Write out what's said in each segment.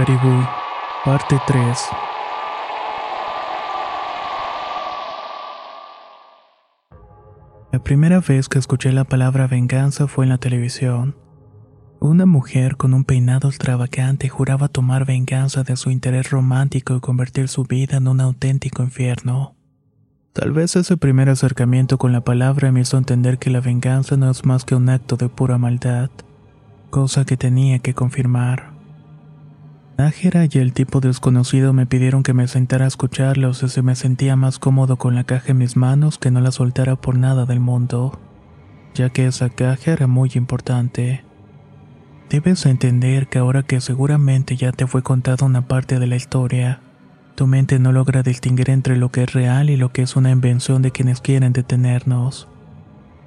Caribú, parte 3. La primera vez que escuché la palabra venganza fue en la televisión. Una mujer con un peinado extravagante juraba tomar venganza de su interés romántico y convertir su vida en un auténtico infierno. Tal vez ese primer acercamiento con la palabra me hizo entender que la venganza no es más que un acto de pura maldad, cosa que tenía que confirmar. Nájera y el tipo desconocido me pidieron que me sentara a escucharlos y se me sentía más cómodo con la caja en mis manos que no la soltara por nada del mundo, ya que esa caja era muy importante. Debes entender que ahora que seguramente ya te fue contada una parte de la historia, tu mente no logra distinguir entre lo que es real y lo que es una invención de quienes quieren detenernos.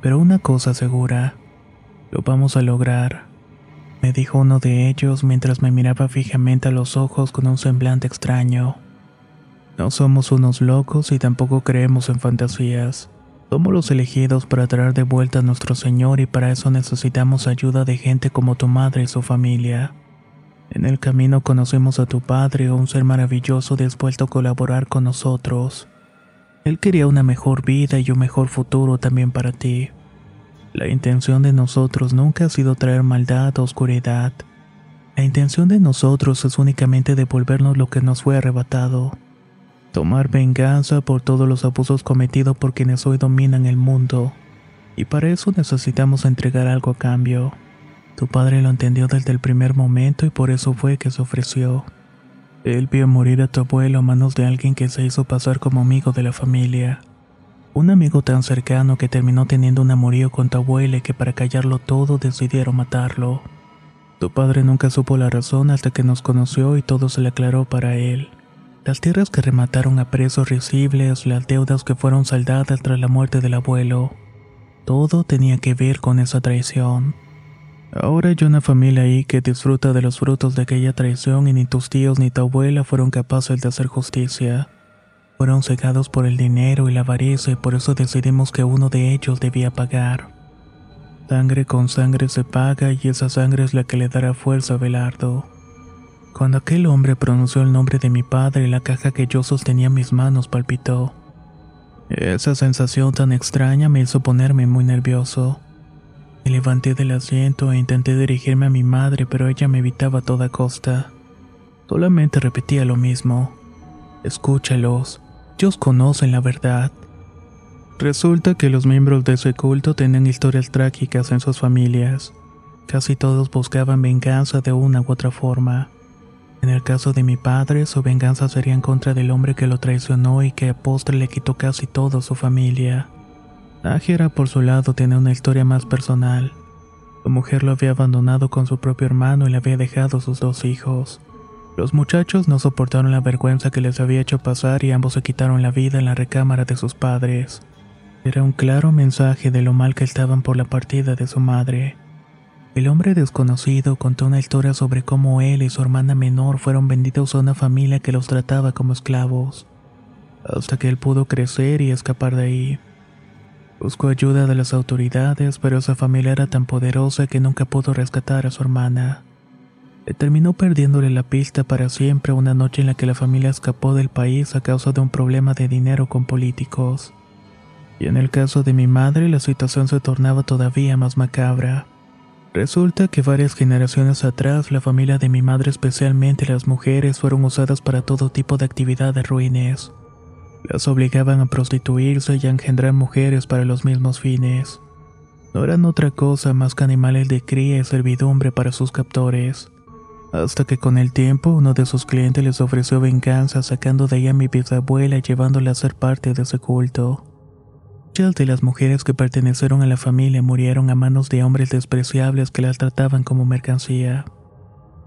Pero una cosa segura, lo vamos a lograr me dijo uno de ellos mientras me miraba fijamente a los ojos con un semblante extraño. No somos unos locos y tampoco creemos en fantasías. Somos los elegidos para traer de vuelta a nuestro Señor y para eso necesitamos ayuda de gente como tu madre y su familia. En el camino conocimos a tu padre, un ser maravilloso dispuesto a colaborar con nosotros. Él quería una mejor vida y un mejor futuro también para ti. La intención de nosotros nunca ha sido traer maldad o oscuridad. La intención de nosotros es únicamente devolvernos lo que nos fue arrebatado. Tomar venganza por todos los abusos cometidos por quienes hoy dominan el mundo. Y para eso necesitamos entregar algo a cambio. Tu padre lo entendió desde el primer momento y por eso fue que se ofreció. Él vio morir a tu abuelo a manos de alguien que se hizo pasar como amigo de la familia. Un amigo tan cercano que terminó teniendo un amorío con tu abuela y que para callarlo todo decidieron matarlo. Tu padre nunca supo la razón hasta que nos conoció y todo se le aclaró para él. Las tierras que remataron a precios risibles, las deudas que fueron saldadas tras la muerte del abuelo. Todo tenía que ver con esa traición. Ahora hay una familia ahí que disfruta de los frutos de aquella traición y ni tus tíos ni tu abuela fueron capaces de hacer justicia. Fueron cegados por el dinero y la avaricia y por eso decidimos que uno de ellos debía pagar. Sangre con sangre se paga y esa sangre es la que le dará fuerza a Belardo. Cuando aquel hombre pronunció el nombre de mi padre, la caja que yo sostenía en mis manos palpitó. Esa sensación tan extraña me hizo ponerme muy nervioso. Me levanté del asiento e intenté dirigirme a mi madre, pero ella me evitaba a toda costa. Solamente repetía lo mismo. Escúchalos, ellos conocen la verdad. Resulta que los miembros de ese culto tenían historias trágicas en sus familias. Casi todos buscaban venganza de una u otra forma. En el caso de mi padre, su venganza sería en contra del hombre que lo traicionó y que a postre le quitó casi toda su familia. Ágera, por su lado, tenía una historia más personal. Su mujer lo había abandonado con su propio hermano y le había dejado sus dos hijos. Los muchachos no soportaron la vergüenza que les había hecho pasar y ambos se quitaron la vida en la recámara de sus padres. Era un claro mensaje de lo mal que estaban por la partida de su madre. El hombre desconocido contó una historia sobre cómo él y su hermana menor fueron vendidos a una familia que los trataba como esclavos, hasta que él pudo crecer y escapar de ahí. Buscó ayuda de las autoridades, pero esa familia era tan poderosa que nunca pudo rescatar a su hermana terminó perdiéndole la pista para siempre una noche en la que la familia escapó del país a causa de un problema de dinero con políticos. Y en el caso de mi madre la situación se tornaba todavía más macabra. Resulta que varias generaciones atrás la familia de mi madre, especialmente las mujeres, fueron usadas para todo tipo de actividades ruines. Las obligaban a prostituirse y a engendrar mujeres para los mismos fines. No eran otra cosa más que animales de cría y servidumbre para sus captores. Hasta que con el tiempo uno de sus clientes les ofreció venganza sacando de ella a mi bisabuela y llevándola a ser parte de ese culto. Muchas de las mujeres que pertenecieron a la familia murieron a manos de hombres despreciables que las trataban como mercancía.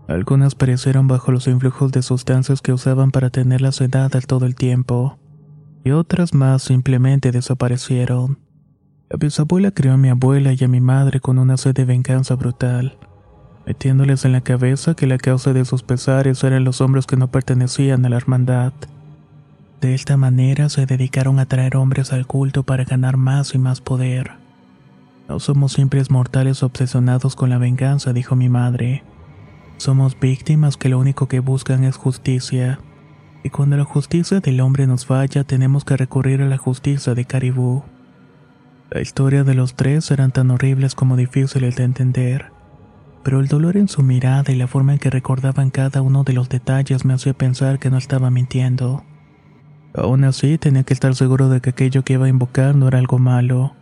Algunas perecieron bajo los influjos de sustancias que usaban para tenerlas sedadas todo el tiempo, y otras más simplemente desaparecieron. La bisabuela crió a mi abuela y a mi madre con una sed de venganza brutal, metiéndoles en la cabeza que la causa de sus pesares eran los hombres que no pertenecían a la hermandad. De esta manera se dedicaron a traer hombres al culto para ganar más y más poder. No somos simples mortales obsesionados con la venganza, dijo mi madre. Somos víctimas que lo único que buscan es justicia. Y cuando la justicia del hombre nos falla, tenemos que recurrir a la justicia de Caribú. La historia de los tres eran tan horribles como difíciles de entender. Pero el dolor en su mirada y la forma en que recordaban cada uno de los detalles me hacía pensar que no estaba mintiendo. Aún así, tenía que estar seguro de que aquello que iba a invocar no era algo malo,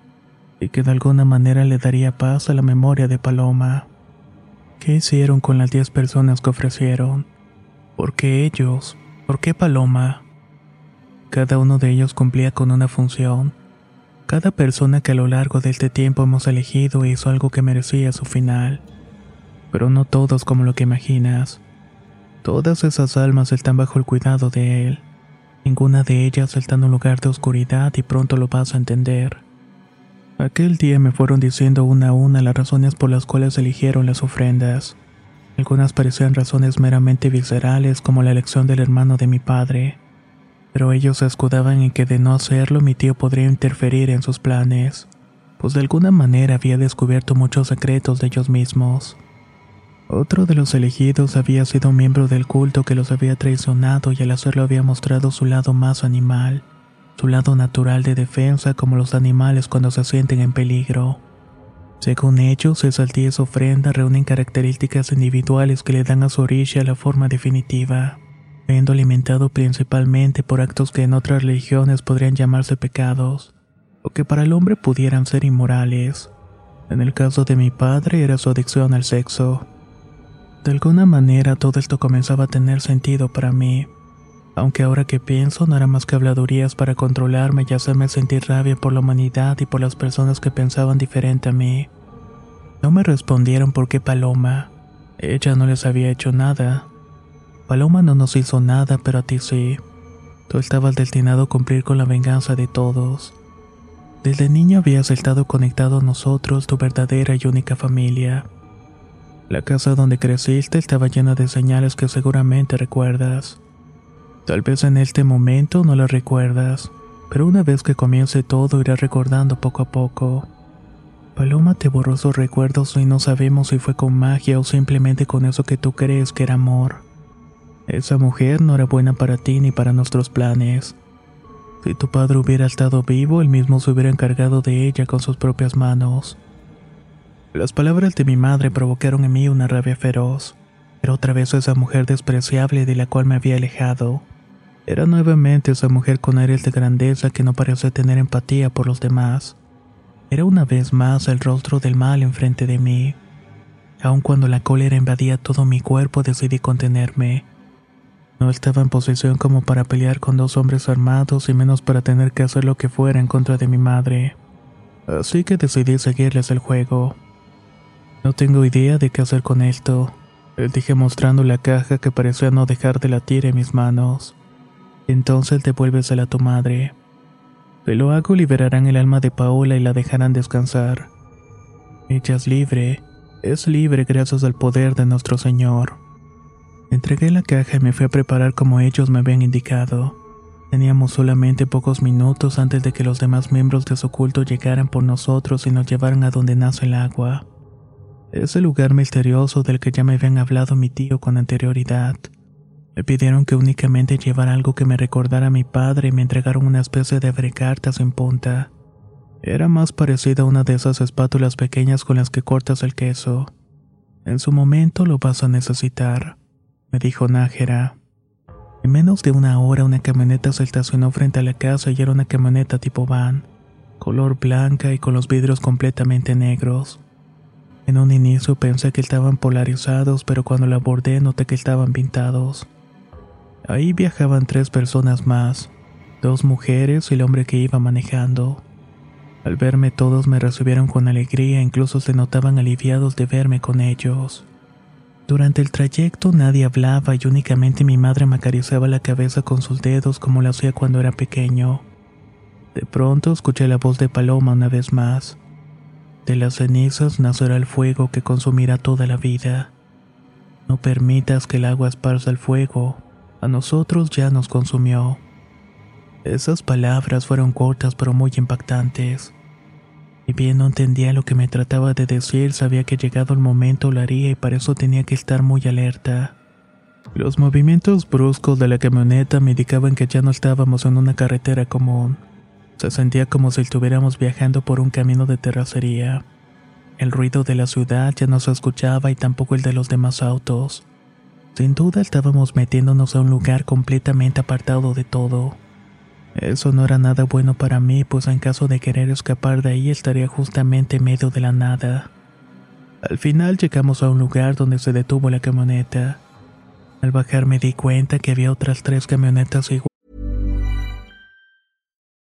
y que de alguna manera le daría paz a la memoria de Paloma. ¿Qué hicieron con las diez personas que ofrecieron? ¿Por qué ellos? ¿Por qué Paloma? Cada uno de ellos cumplía con una función. Cada persona que a lo largo de este tiempo hemos elegido hizo algo que merecía su final. Pero no todos como lo que imaginas. Todas esas almas están bajo el cuidado de él. Ninguna de ellas está en un lugar de oscuridad y pronto lo vas a entender. Aquel día me fueron diciendo una a una las razones por las cuales eligieron las ofrendas. Algunas parecían razones meramente viscerales como la elección del hermano de mi padre, pero ellos se escudaban en que de no hacerlo mi tío podría interferir en sus planes, pues de alguna manera había descubierto muchos secretos de ellos mismos. Otro de los elegidos había sido un miembro del culto que los había traicionado y al hacerlo había mostrado su lado más animal, su lado natural de defensa como los animales cuando se sienten en peligro. Según ellos, esas diez ofrendas reúnen características individuales que le dan a su orilla la forma definitiva, siendo alimentado principalmente por actos que en otras religiones podrían llamarse pecados, o que para el hombre pudieran ser inmorales. En el caso de mi padre era su adicción al sexo. De alguna manera todo esto comenzaba a tener sentido para mí, aunque ahora que pienso no era más que habladurías para controlarme y hacerme sentir rabia por la humanidad y por las personas que pensaban diferente a mí. No me respondieron por qué Paloma. Ella no les había hecho nada. Paloma no nos hizo nada, pero a ti sí. Tú estabas destinado a cumplir con la venganza de todos. Desde niño habías estado conectado a nosotros, tu verdadera y única familia. La casa donde creciste estaba llena de señales que seguramente recuerdas. Tal vez en este momento no las recuerdas, pero una vez que comience todo irás recordando poco a poco. Paloma te borró sus recuerdos y no sabemos si fue con magia o simplemente con eso que tú crees que era amor. Esa mujer no era buena para ti ni para nuestros planes. Si tu padre hubiera estado vivo, él mismo se hubiera encargado de ella con sus propias manos. Las palabras de mi madre provocaron en mí una rabia feroz. Era otra vez esa mujer despreciable de la cual me había alejado. Era nuevamente esa mujer con aires de grandeza que no parecía tener empatía por los demás. Era una vez más el rostro del mal enfrente de mí. Aun cuando la cólera invadía todo mi cuerpo decidí contenerme. No estaba en posición como para pelear con dos hombres armados y menos para tener que hacer lo que fuera en contra de mi madre. Así que decidí seguirles el juego. No tengo idea de qué hacer con esto, le dije mostrando la caja que parecía no dejar de latir en mis manos. Entonces devuélvesela a tu madre. Si lo hago, liberarán el alma de Paola y la dejarán descansar. Ella es libre, es libre gracias al poder de nuestro Señor. Entregué la caja y me fui a preparar como ellos me habían indicado. Teníamos solamente pocos minutos antes de que los demás miembros de su culto llegaran por nosotros y nos llevaran a donde nace el agua. Ese lugar misterioso del que ya me habían hablado mi tío con anterioridad. Me pidieron que únicamente llevara algo que me recordara a mi padre y me entregaron una especie de abrecartas en punta, Era más parecida a una de esas espátulas pequeñas con las que cortas el queso. En su momento lo vas a necesitar, me dijo Nájera. En menos de una hora una camioneta se estacionó frente a la casa y era una camioneta tipo van, color blanca y con los vidrios completamente negros. En un inicio pensé que estaban polarizados, pero cuando la abordé noté que estaban pintados. Ahí viajaban tres personas más, dos mujeres y el hombre que iba manejando. Al verme todos me recibieron con alegría, incluso se notaban aliviados de verme con ellos. Durante el trayecto nadie hablaba y únicamente mi madre me acariciaba la cabeza con sus dedos como lo hacía cuando era pequeño. De pronto escuché la voz de Paloma una vez más. De las cenizas nacerá el fuego que consumirá toda la vida. No permitas que el agua esparza el fuego, a nosotros ya nos consumió. Esas palabras fueron cortas pero muy impactantes. Y bien no entendía lo que me trataba de decir, sabía que llegado el momento lo haría y para eso tenía que estar muy alerta. Los movimientos bruscos de la camioneta me indicaban que ya no estábamos en una carretera común. Se sentía como si estuviéramos viajando por un camino de terracería. El ruido de la ciudad ya no se escuchaba y tampoco el de los demás autos. Sin duda estábamos metiéndonos a un lugar completamente apartado de todo. Eso no era nada bueno para mí, pues en caso de querer escapar de ahí estaría justamente en medio de la nada. Al final llegamos a un lugar donde se detuvo la camioneta. Al bajar me di cuenta que había otras tres camionetas iguales.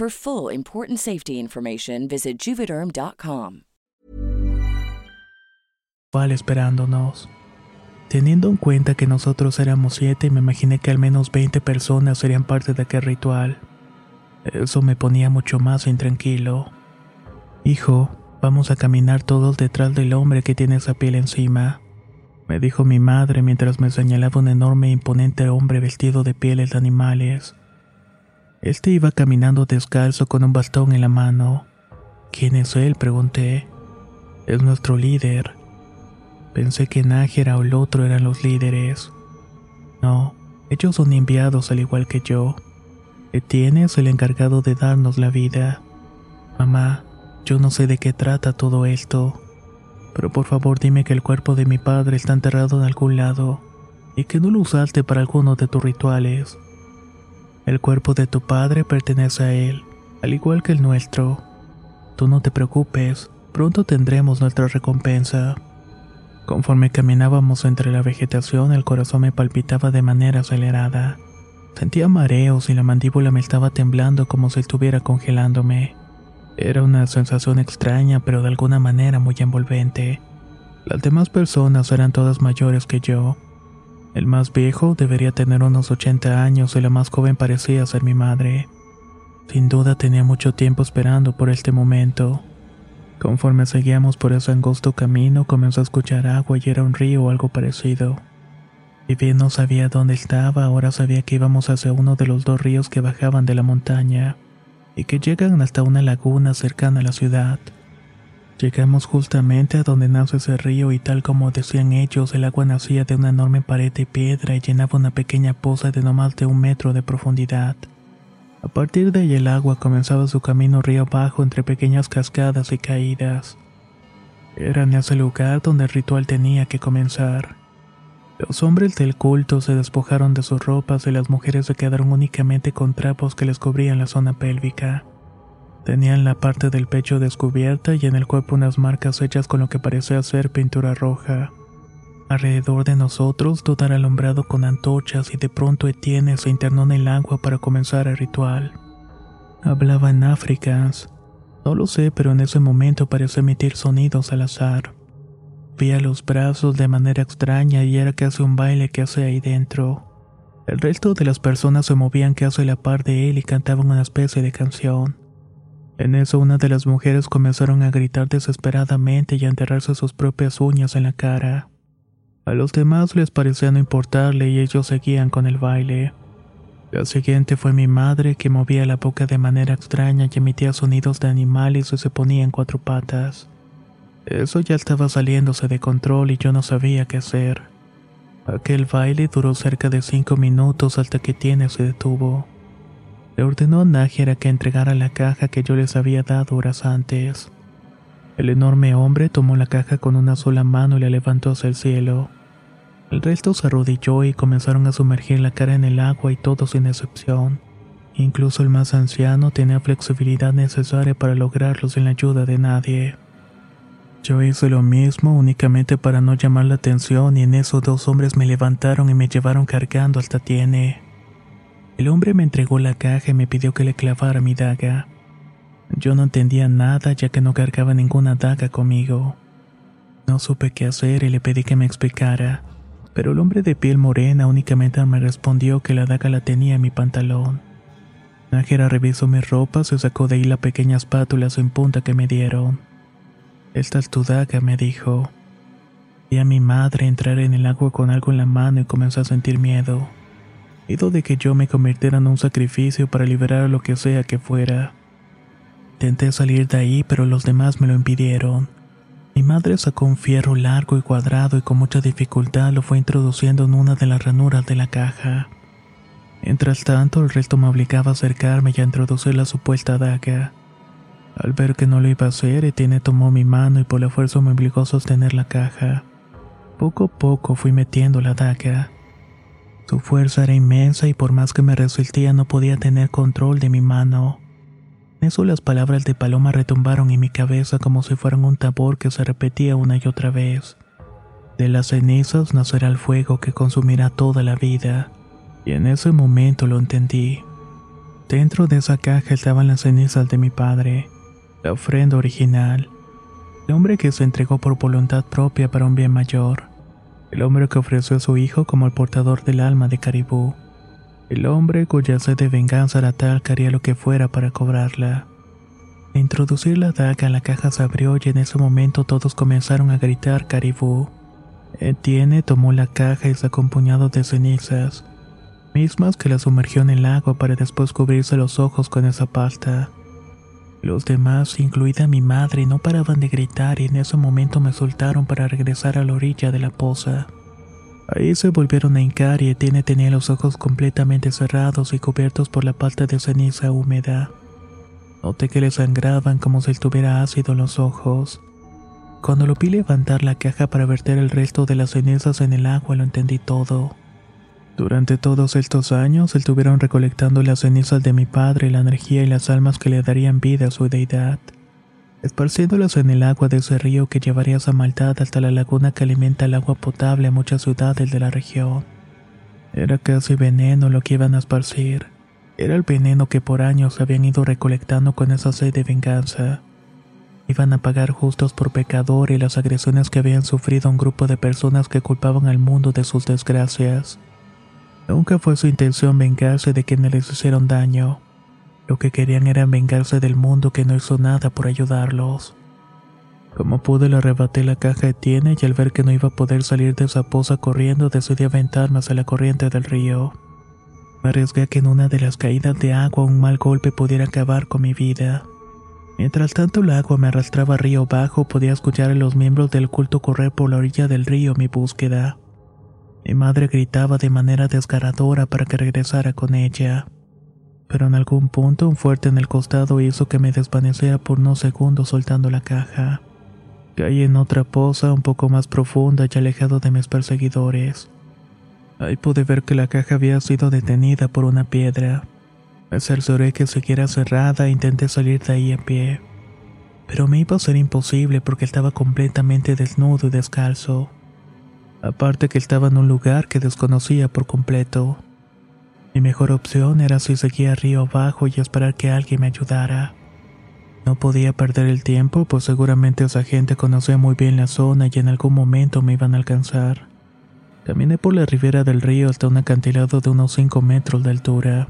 For full important safety information, visit juvederm.com. esperándonos. Teniendo en cuenta que nosotros éramos siete, me imaginé que al menos 20 personas serían parte de aquel ritual. Eso me ponía mucho más intranquilo. Hijo, vamos a caminar todos detrás del hombre que tiene esa piel encima, me dijo mi madre mientras me señalaba un enorme e imponente hombre vestido de pieles de animales. Este iba caminando descalzo con un bastón en la mano. ¿Quién es él? pregunté. Es nuestro líder. Pensé que Nájera o el otro eran los líderes. No, ellos son enviados al igual que yo. Etienne es el encargado de darnos la vida. Mamá, yo no sé de qué trata todo esto, pero por favor dime que el cuerpo de mi padre está enterrado en algún lado y que no lo usaste para alguno de tus rituales. El cuerpo de tu padre pertenece a él, al igual que el nuestro. Tú no te preocupes, pronto tendremos nuestra recompensa. Conforme caminábamos entre la vegetación, el corazón me palpitaba de manera acelerada. Sentía mareos y la mandíbula me estaba temblando como si estuviera congelándome. Era una sensación extraña, pero de alguna manera muy envolvente. Las demás personas eran todas mayores que yo, el más viejo debería tener unos 80 años y la más joven parecía ser mi madre. Sin duda tenía mucho tiempo esperando por este momento. Conforme seguíamos por ese angosto camino, comenzó a escuchar agua y era un río o algo parecido. Si bien no sabía dónde estaba, ahora sabía que íbamos hacia uno de los dos ríos que bajaban de la montaña y que llegan hasta una laguna cercana a la ciudad. Llegamos justamente a donde nace ese río y tal como decían ellos, el agua nacía de una enorme pared de piedra y llenaba una pequeña poza de no más de un metro de profundidad. A partir de ahí el agua comenzaba su camino río abajo entre pequeñas cascadas y caídas. Era en ese lugar donde el ritual tenía que comenzar. Los hombres del culto se despojaron de sus ropas y las mujeres se quedaron únicamente con trapos que les cubrían la zona pélvica. Tenían la parte del pecho descubierta y en el cuerpo unas marcas hechas con lo que parecía ser pintura roja. Alrededor de nosotros todo era alumbrado con antorchas y de pronto Etienne se internó en el agua para comenzar el ritual. Hablaba en africans. No lo sé, pero en ese momento pareció emitir sonidos al azar. Vía los brazos de manera extraña y era casi un baile que hace ahí dentro. El resto de las personas se movían casi a la par de él y cantaban una especie de canción. En eso una de las mujeres comenzaron a gritar desesperadamente y a enterrarse sus propias uñas en la cara. A los demás les parecía no importarle y ellos seguían con el baile. La siguiente fue mi madre que movía la boca de manera extraña y emitía sonidos de animales y se ponía en cuatro patas. Eso ya estaba saliéndose de control y yo no sabía qué hacer. Aquel baile duró cerca de cinco minutos hasta que Tiene se detuvo. Le ordenó a Nájera que entregara la caja que yo les había dado horas antes. El enorme hombre tomó la caja con una sola mano y la levantó hacia el cielo. El resto se arrodilló y comenzaron a sumergir la cara en el agua y todos sin excepción. Incluso el más anciano tenía flexibilidad necesaria para lograrlo sin la ayuda de nadie. Yo hice lo mismo únicamente para no llamar la atención y en eso dos hombres me levantaron y me llevaron cargando hasta Tiene. El hombre me entregó la caja y me pidió que le clavara mi daga. Yo no entendía nada ya que no cargaba ninguna daga conmigo. No supe qué hacer y le pedí que me explicara, pero el hombre de piel morena únicamente me respondió que la daga la tenía en mi pantalón. Nájera revisó mis ropas y sacó de ahí la pequeña espátula sin punta que me dieron. Esta es tu daga, me dijo. Vi a mi madre entrar en el agua con algo en la mano y comenzó a sentir miedo de que yo me convirtiera en un sacrificio para liberar lo que sea que fuera. Intenté salir de ahí, pero los demás me lo impidieron. Mi madre sacó un fierro largo y cuadrado y con mucha dificultad lo fue introduciendo en una de las ranuras de la caja. Mientras tanto, el resto me obligaba a acercarme y a introducir la supuesta daga. Al ver que no lo iba a hacer, Etienne tomó mi mano y por la fuerza me obligó a sostener la caja. Poco a poco fui metiendo la daga. Su fuerza era inmensa y por más que me resistía no podía tener control de mi mano. En eso las palabras de Paloma retumbaron en mi cabeza como si fueran un tabor que se repetía una y otra vez. De las cenizas nacerá el fuego que consumirá toda la vida. Y en ese momento lo entendí. Dentro de esa caja estaban las cenizas de mi padre, la ofrenda original, el hombre que se entregó por voluntad propia para un bien mayor el hombre que ofreció a su hijo como el portador del alma de Caribú, el hombre cuya sed de venganza era tal que haría lo que fuera para cobrarla. Al introducir la daga la caja se abrió y en ese momento todos comenzaron a gritar Caribú. Etienne tomó la caja y sacó un puñado de cenizas, mismas que la sumergió en el agua para después cubrirse los ojos con esa pasta. Los demás, incluida mi madre, no paraban de gritar y en ese momento me soltaron para regresar a la orilla de la poza. Ahí se volvieron a hincar y Etienne tenía los ojos completamente cerrados y cubiertos por la pasta de ceniza húmeda. Noté que le sangraban como si tuviera ácido en los ojos. Cuando lo vi levantar la caja para verter el resto de las cenizas en el agua lo entendí todo. Durante todos estos años estuvieron recolectando las cenizas de mi padre, la energía y las almas que le darían vida a su deidad, esparciéndolas en el agua de ese río que llevaría esa maldad hasta la laguna que alimenta el agua potable a muchas ciudades de la región. Era casi veneno lo que iban a esparcir. Era el veneno que por años habían ido recolectando con esa sed de venganza. Iban a pagar justos por pecador y las agresiones que habían sufrido un grupo de personas que culpaban al mundo de sus desgracias. Nunca fue su intención vengarse de quienes les hicieron daño. Lo que querían era vengarse del mundo que no hizo nada por ayudarlos. Como pude le arrebaté la caja de tiene y al ver que no iba a poder salir de esa poza corriendo decidí aventarme hacia la corriente del río. Me arriesgué a que en una de las caídas de agua un mal golpe pudiera acabar con mi vida. Mientras tanto el agua me arrastraba río abajo, podía escuchar a los miembros del culto correr por la orilla del río mi búsqueda. Mi madre gritaba de manera desgarradora para que regresara con ella. Pero en algún punto un fuerte en el costado hizo que me desvaneciera por unos segundos soltando la caja. Caí en otra poza un poco más profunda y alejado de mis perseguidores. Ahí pude ver que la caja había sido detenida por una piedra. Me cercioré que siguiera cerrada e intenté salir de ahí a pie. Pero me iba a ser imposible porque estaba completamente desnudo y descalzo. Aparte que estaba en un lugar que desconocía por completo. Mi mejor opción era si seguía río abajo y esperar que alguien me ayudara. No podía perder el tiempo, pues seguramente esa gente conocía muy bien la zona y en algún momento me iban a alcanzar. Caminé por la ribera del río hasta un acantilado de unos 5 metros de altura.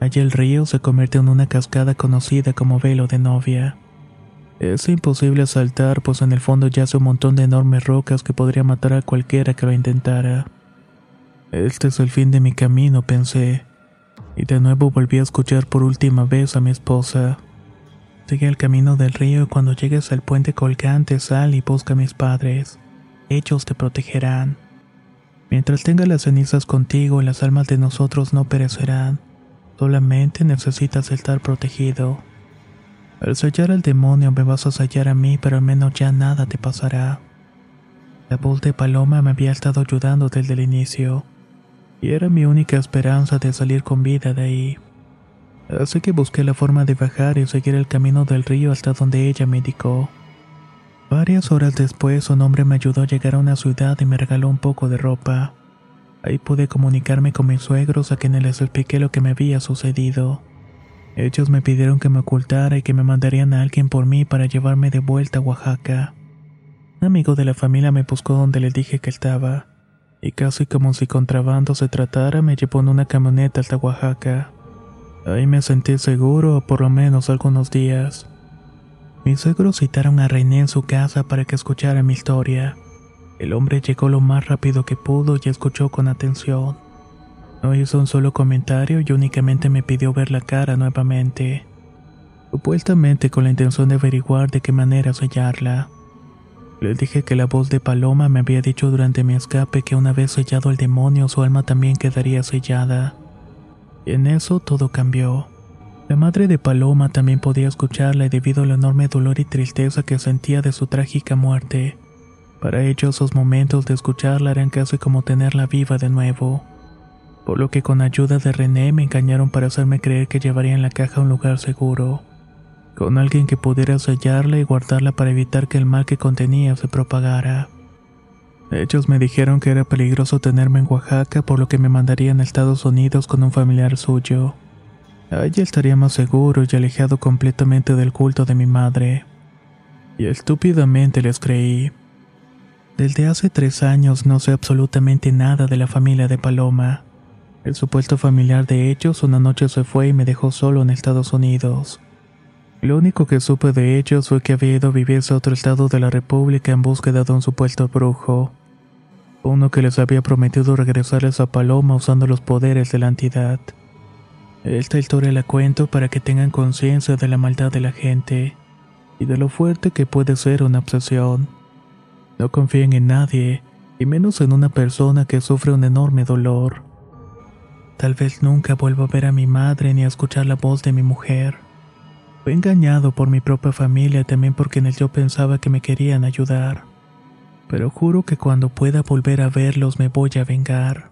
Allí el río se convierte en una cascada conocida como velo de novia. Es imposible saltar, pues en el fondo yace un montón de enormes rocas que podría matar a cualquiera que lo intentara. Este es el fin de mi camino, pensé, y de nuevo volví a escuchar por última vez a mi esposa. Sigue el camino del río y cuando llegues al puente colgante sal y busca a mis padres. Ellos te protegerán. Mientras tenga las cenizas contigo, las almas de nosotros no perecerán. Solamente necesitas estar protegido. Al sellar al demonio me vas a sellar a mí, pero al menos ya nada te pasará. La voz de Paloma me había estado ayudando desde el inicio, y era mi única esperanza de salir con vida de ahí. Así que busqué la forma de bajar y seguir el camino del río hasta donde ella me indicó. Varias horas después, un hombre me ayudó a llegar a una ciudad y me regaló un poco de ropa. Ahí pude comunicarme con mis suegros a quienes les expliqué lo que me había sucedido. Ellos me pidieron que me ocultara y que me mandarían a alguien por mí para llevarme de vuelta a Oaxaca. Un amigo de la familia me buscó donde le dije que estaba, y casi como si contrabando se tratara, me llevó en una camioneta hasta Oaxaca. Ahí me sentí seguro, por lo menos algunos días. Mis suegros citaron a René en su casa para que escuchara mi historia. El hombre llegó lo más rápido que pudo y escuchó con atención. No hizo un solo comentario y únicamente me pidió ver la cara nuevamente, supuestamente con la intención de averiguar de qué manera sellarla. Le dije que la voz de Paloma me había dicho durante mi escape que una vez sellado el demonio su alma también quedaría sellada. Y en eso todo cambió. La madre de Paloma también podía escucharla y debido al enorme dolor y tristeza que sentía de su trágica muerte. Para ellos esos momentos de escucharla eran casi como tenerla viva de nuevo. Por lo que con ayuda de René me engañaron para hacerme creer que llevarían la caja a un lugar seguro, con alguien que pudiera sellarla y guardarla para evitar que el mal que contenía se propagara. Ellos me dijeron que era peligroso tenerme en Oaxaca, por lo que me mandarían a Estados Unidos con un familiar suyo. Allí estaría más seguro y alejado completamente del culto de mi madre. Y estúpidamente les creí. Desde hace tres años no sé absolutamente nada de la familia de Paloma. El supuesto familiar de ellos una noche se fue y me dejó solo en Estados Unidos. Lo único que supe de ellos fue que había ido a vivir a otro estado de la República en búsqueda de un supuesto brujo. Uno que les había prometido regresarles a Paloma usando los poderes de la entidad. Esta historia la cuento para que tengan conciencia de la maldad de la gente y de lo fuerte que puede ser una obsesión. No confíen en nadie, y menos en una persona que sufre un enorme dolor. Tal vez nunca vuelva a ver a mi madre ni a escuchar la voz de mi mujer. Fui engañado por mi propia familia también porque en el yo pensaba que me querían ayudar. Pero juro que cuando pueda volver a verlos me voy a vengar.